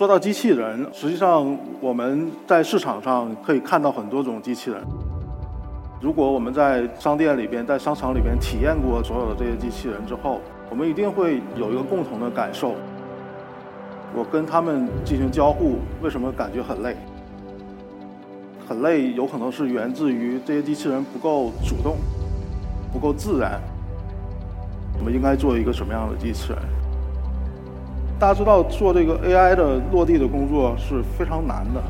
说到机器人，实际上我们在市场上可以看到很多种机器人。如果我们在商店里边、在商场里边体验过所有的这些机器人之后，我们一定会有一个共同的感受：我跟他们进行交互，为什么感觉很累？很累，有可能是源自于这些机器人不够主动、不够自然。我们应该做一个什么样的机器人？大家知道，做这个 AI 的落地的工作是非常难的。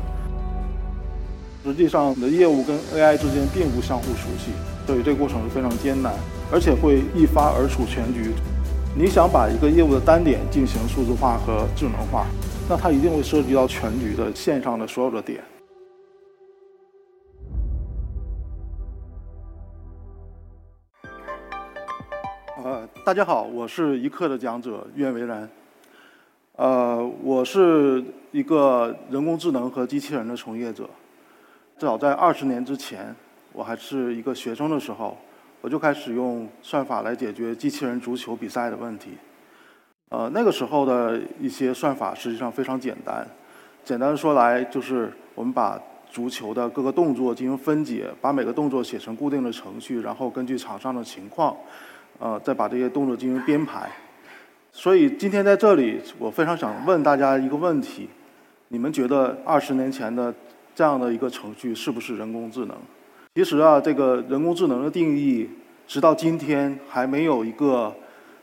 实际上，你的业务跟 AI 之间并不相互熟悉，所以这个过程是非常艰难，而且会一发而处全局。你想把一个业务的单点进行数字化和智能化，那它一定会涉及到全局的线上的所有的点。呃，大家好，我是一课的讲者苑为然。呃，我是一个人工智能和机器人的从业者。至少在二十年之前，我还是一个学生的时候，我就开始用算法来解决机器人足球比赛的问题。呃，那个时候的一些算法实际上非常简单，简单说来就是我们把足球的各个动作进行分解，把每个动作写成固定的程序，然后根据场上的情况，呃，再把这些动作进行编排。所以今天在这里，我非常想问大家一个问题：你们觉得二十年前的这样的一个程序是不是人工智能？其实啊，这个人工智能的定义，直到今天还没有一个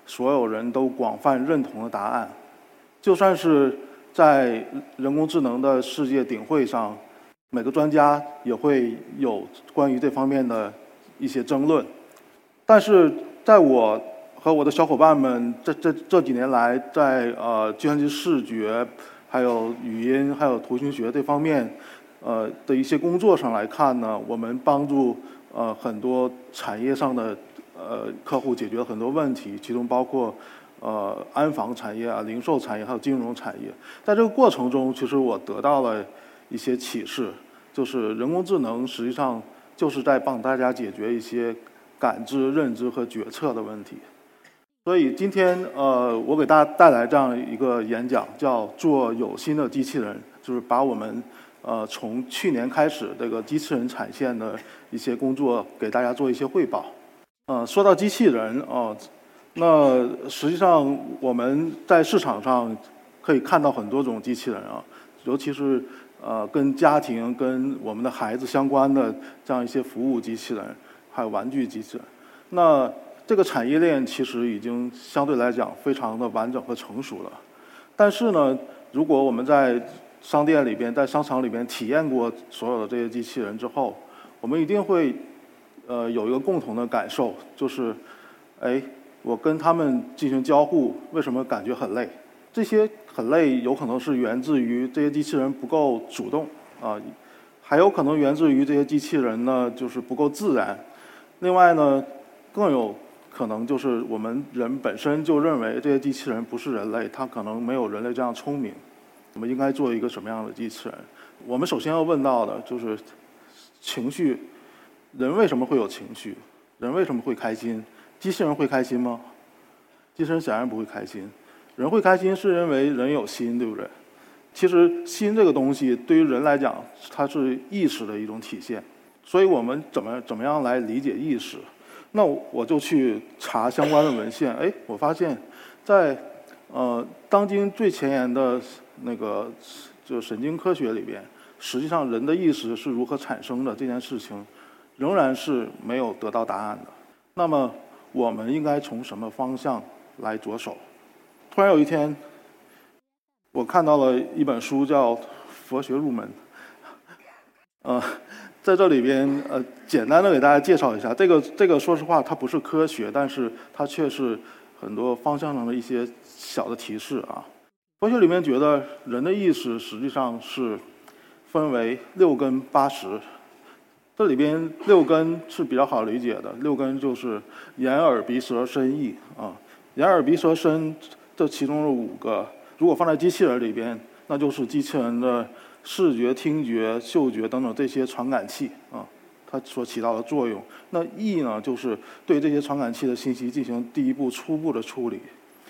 所有人都广泛认同的答案。就算是在人工智能的世界顶会上，每个专家也会有关于这方面的一些争论。但是在我和我的小伙伴们这这这几年来，在呃计算机视觉、还有语音、还有图形学这方面，呃的一些工作上来看呢，我们帮助呃很多产业上的呃客户解决了很多问题，其中包括呃安防产业啊、零售产业还有金融产业。在这个过程中，其实我得到了一些启示，就是人工智能实际上就是在帮大家解决一些感知、认知和决策的问题。所以今天，呃，我给大家带来这样一个演讲，叫“做有心的机器人”，就是把我们，呃，从去年开始这个机器人产线的一些工作给大家做一些汇报。呃，说到机器人，哦，那实际上我们在市场上可以看到很多种机器人啊，尤其是呃跟家庭、跟我们的孩子相关的这样一些服务机器人，还有玩具机器人。那这个产业链其实已经相对来讲非常的完整和成熟了，但是呢，如果我们在商店里边、在商场里边体验过所有的这些机器人之后，我们一定会呃有一个共同的感受，就是，哎，我跟他们进行交互，为什么感觉很累？这些很累，有可能是源自于这些机器人不够主动啊，还有可能源自于这些机器人呢就是不够自然。另外呢，更有。可能就是我们人本身就认为这些机器人不是人类，它可能没有人类这样聪明。我们应该做一个什么样的机器人？我们首先要问到的就是情绪，人为什么会有情绪？人为什么会开心？机器人会开心吗？机器人显然不会开心。人会开心是因为人有心，对不对？其实心这个东西对于人来讲，它是意识的一种体现。所以我们怎么怎么样来理解意识？那我就去查相关的文献，哎，我发现，在呃当今最前沿的那个就神经科学里边，实际上人的意识是如何产生的这件事情，仍然是没有得到答案的。那么我们应该从什么方向来着手？突然有一天，我看到了一本书，叫《佛学入门》，呃。在这里边，呃，简单的给大家介绍一下，这个这个说实话，它不是科学，但是它却是很多方向上的一些小的提示啊。佛学里面觉得人的意识实际上是分为六根八识，这里边六根是比较好理解的，六根就是眼耳鼻舌身意啊。眼耳鼻舌身这其中的五个，如果放在机器人里边，那就是机器人的。视觉、听觉、嗅觉等等这些传感器啊，它所起到的作用。那意呢，就是对这些传感器的信息进行第一步初步的处理。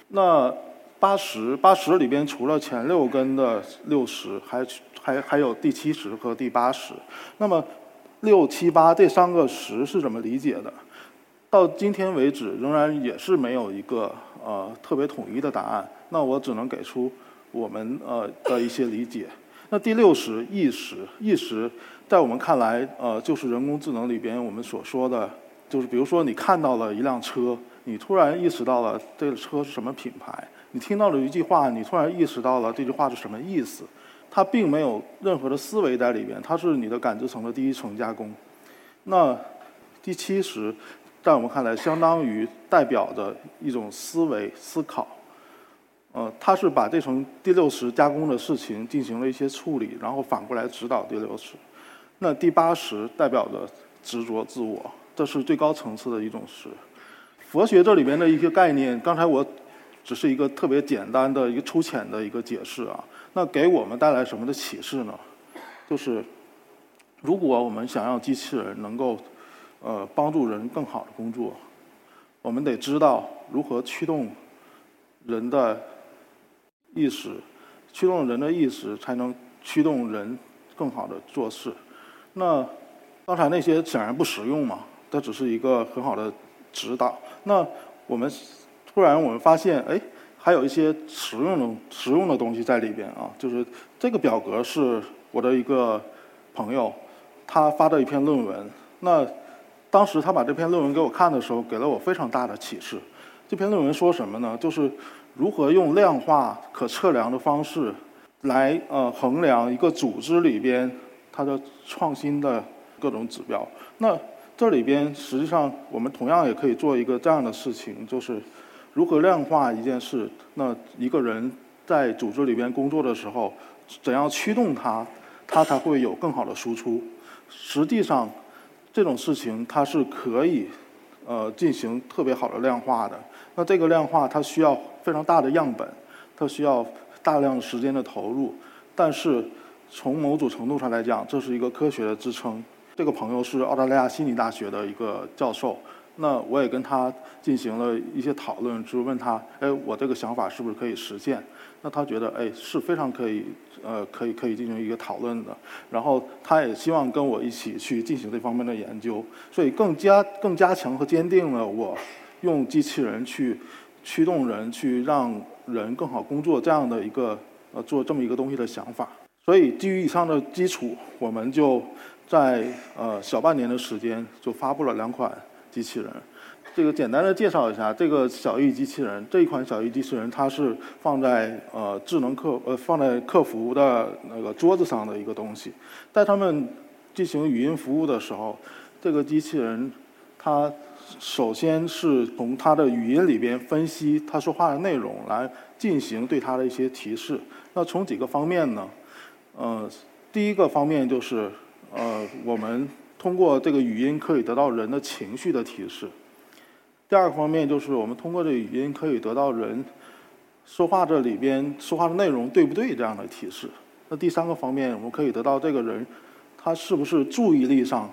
那八十八十里边除了前六根的六十，还还还有第七十和第八十。那么六七八这三个十是怎么理解的？到今天为止，仍然也是没有一个呃特别统一的答案。那我只能给出我们呃的一些理解。那第六识意识，意识在我们看来，呃，就是人工智能里边我们所说的，就是比如说你看到了一辆车，你突然意识到了这个车是什么品牌；你听到了一句话，你突然意识到了这句话是什么意思。它并没有任何的思维在里边，它是你的感知层的第一层加工。那第七识。在我们看来，相当于代表着一种思维思考，呃，它是把这层第六十加工的事情进行了一些处理，然后反过来指导第六十。那第八十代表着执着自我，这是最高层次的一种十。佛学这里边的一些概念，刚才我只是一个特别简单的一个粗浅的一个解释啊。那给我们带来什么的启示呢？就是如果我们想让机器人能够呃，帮助人更好的工作，我们得知道如何驱动人的意识，驱动人的意识，才能驱动人更好的做事。那刚才那些显然不实用嘛，它只是一个很好的指导。那我们突然我们发现，哎，还有一些实用的实用的东西在里边啊，就是这个表格是我的一个朋友他发的一篇论文，那。当时他把这篇论文给我看的时候，给了我非常大的启示。这篇论文说什么呢？就是如何用量化、可测量的方式，来呃衡量一个组织里边它的创新的各种指标。那这里边实际上我们同样也可以做一个这样的事情，就是如何量化一件事。那一个人在组织里边工作的时候，怎样驱动他，他才会有更好的输出？实际上。这种事情它是可以，呃，进行特别好的量化的。那这个量化它需要非常大的样本，它需要大量时间的投入。但是从某种程度上来讲，这是一个科学的支撑。这个朋友是澳大利亚悉尼大学的一个教授。那我也跟他进行了一些讨论，就是问他，哎，我这个想法是不是可以实现？那他觉得，哎，是非常可以，呃，可以可以进行一个讨论的。然后他也希望跟我一起去进行这方面的研究，所以更加更加强和坚定了我用机器人去驱动人，去让人更好工作这样的一个呃做这么一个东西的想法。所以基于以上的基础，我们就在呃小半年的时间就发布了两款。机器人，这个简单的介绍一下，这个小易机器人这一款小易机器人，它是放在呃智能客呃放在客服的那个桌子上的一个东西，在他们进行语音服务的时候，这个机器人它首先是从他的语音里边分析他说话的内容，来进行对他的一些提示。那从几个方面呢？呃，第一个方面就是呃我们。通过这个语音可以得到人的情绪的提示。第二个方面就是我们通过这个语音可以得到人说话这里边说话的内容对不对这样的提示。那第三个方面我们可以得到这个人他是不是注意力上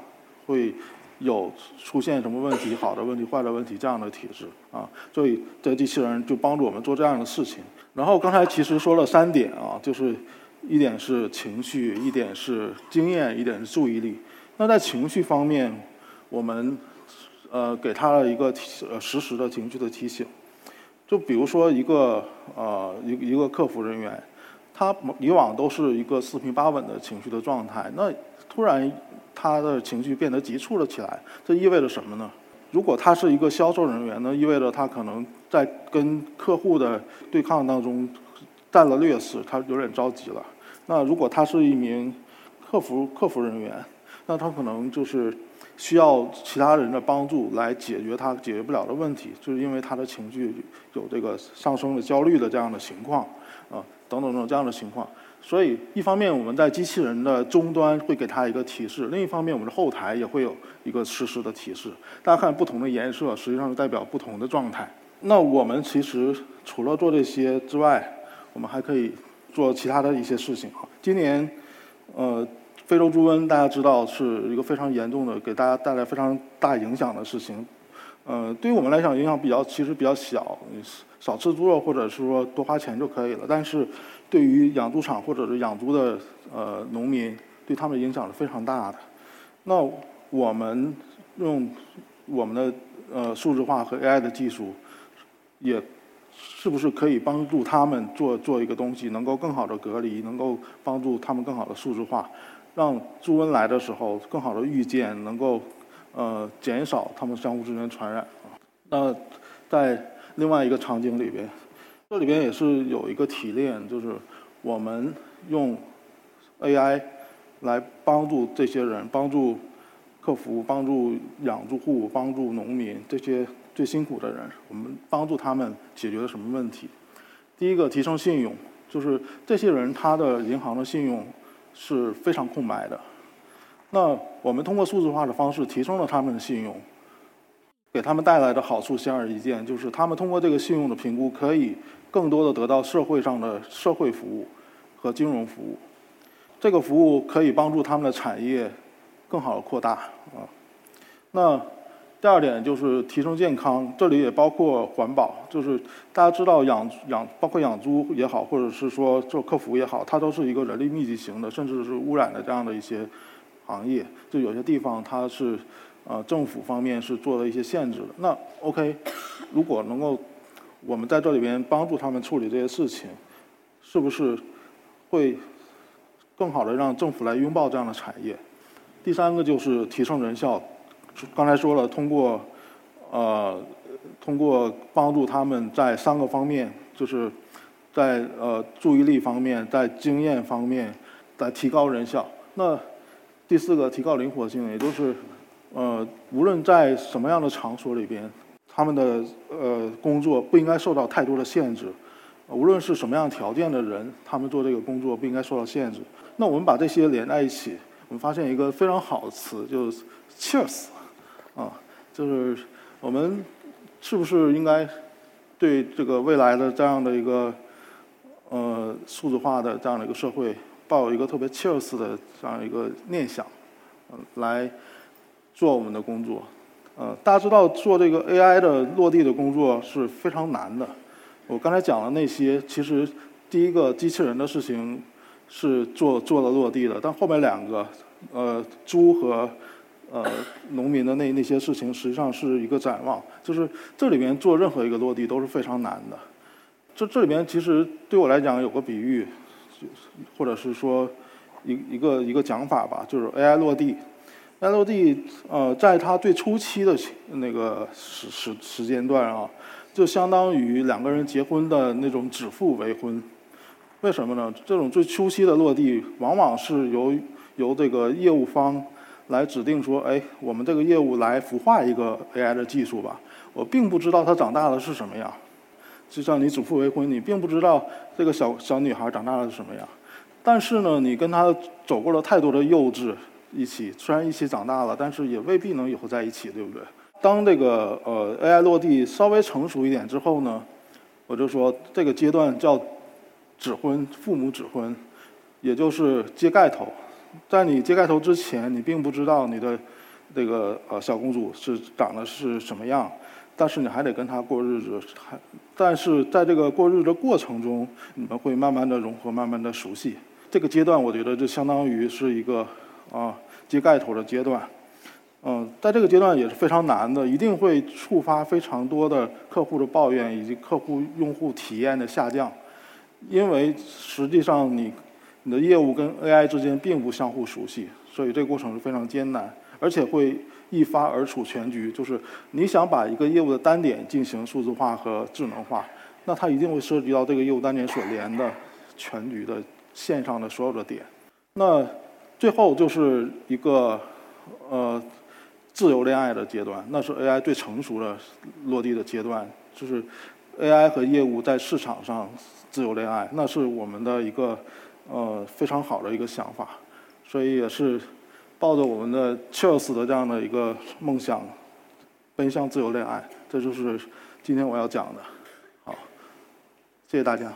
会有出现什么问题，好的问题、坏的问题这样的体制啊。所以这机器人就帮助我们做这样的事情。然后刚才其实说了三点啊，就是一点是情绪，一点是经验，一点是注意力。那在情绪方面，我们呃给他了一个呃实时的情绪的提醒。就比如说一个呃一一个客服人员，他以往都是一个四平八稳的情绪的状态，那突然他的情绪变得急促了起来，这意味着什么呢？如果他是一个销售人员，那意味着他可能在跟客户的对抗当中占了劣势，他有点着急了。那如果他是一名客服客服人员，那他可能就是需要其他人的帮助来解决他解决不了的问题，就是因为他的情绪有这个上升的焦虑的这样的情况，啊，等等等这样的情况。所以一方面我们在机器人的终端会给他一个提示，另一方面我们的后台也会有一个实时的提示。大家看不同的颜色，实际上是代表不同的状态。那我们其实除了做这些之外，我们还可以做其他的一些事情。今年，呃。非洲猪瘟，大家知道是一个非常严重的，给大家带来非常大影响的事情。呃，对于我们来讲影响比较其实比较小，少吃猪肉或者是说多花钱就可以了。但是，对于养猪场或者是养猪的呃农民，对他们影响是非常大的。那我们用我们的呃数字化和 AI 的技术，也是不是可以帮助他们做做一个东西，能够更好的隔离，能够帮助他们更好的数字化，让猪瘟来的时候更好的预见，能够。呃，减少他们相互之间传染啊。那在另外一个场景里边，这里边也是有一个提炼，就是我们用 AI 来帮助这些人，帮助客服，帮助养猪户，帮助农民这些最辛苦的人，我们帮助他们解决了什么问题？第一个，提升信用，就是这些人他的银行的信用是非常空白的。那我们通过数字化的方式提升了他们的信用，给他们带来的好处显而易见，就是他们通过这个信用的评估，可以更多的得到社会上的社会服务和金融服务。这个服务可以帮助他们的产业更好的扩大啊。那第二点就是提升健康，这里也包括环保，就是大家知道养养包括养猪也好，或者是说做客服也好，它都是一个人力密集型的，甚至是污染的这样的一些。行业就有些地方它是，呃，政府方面是做了一些限制的。那 OK，如果能够我们在这里边帮助他们处理这些事情，是不是会更好的让政府来拥抱这样的产业？第三个就是提升人效，刚才说了，通过呃，通过帮助他们在三个方面，就是在呃注意力方面，在经验方面，在提高人效。那第四个，提高灵活性，也就是，呃，无论在什么样的场所里边，他们的呃工作不应该受到太多的限制，无论是什么样条件的人，他们做这个工作不应该受到限制。那我们把这些连在一起，我们发现一个非常好的词，就是 “cheers”，啊，就是我们是不是应该对这个未来的这样的一个呃数字化的这样的一个社会？抱有一个特别 cheers 的这样一个念想，嗯，来做我们的工作。呃，大家知道做这个 AI 的落地的工作是非常难的。我刚才讲了那些，其实第一个机器人的事情是做做了落地的，但后面两个，呃，猪和呃农民的那那些事情，实际上是一个展望。就是这里面做任何一个落地都是非常难的。这这里面其实对我来讲有个比喻。或者是说一一个一个讲法吧，就是 AI 落地，AI 落地，呃，在它最初期的那个时时时间段啊，就相当于两个人结婚的那种指腹为婚。为什么呢？这种最初期的落地，往往是由由这个业务方来指定说，哎，我们这个业务来孵化一个 AI 的技术吧。我并不知道它长大了是什么样。就像你指腹为婚，你并不知道这个小小女孩长大了是什么样，但是呢，你跟她走过了太多的幼稚，一起虽然一起长大了，但是也未必能以后在一起，对不对？当这个呃 AI 落地稍微成熟一点之后呢，我就说这个阶段叫指婚，父母指婚，也就是揭盖头。在你揭盖头之前，你并不知道你的这个呃小公主是长得是什么样。但是你还得跟她过日子，还但是在这个过日子的过程中，你们会慢慢的融合，慢慢的熟悉。这个阶段，我觉得就相当于是一个啊揭盖头的阶段。嗯，在这个阶段也是非常难的，一定会触发非常多的客户的抱怨以及客户用户体验的下降，因为实际上你你的业务跟 AI 之间并不相互熟悉，所以这个过程是非常艰难。而且会一发而处全局，就是你想把一个业务的单点进行数字化和智能化，那它一定会涉及到这个业务单点所连的全局的线上的所有的点。那最后就是一个呃自由恋爱的阶段，那是 AI 最成熟的落地的阶段，就是 AI 和业务在市场上自由恋爱，那是我们的一个呃非常好的一个想法，所以也是。抱着我们的 Cheers 的这样的一个梦想，奔向自由恋爱，这就是今天我要讲的。好，谢谢大家。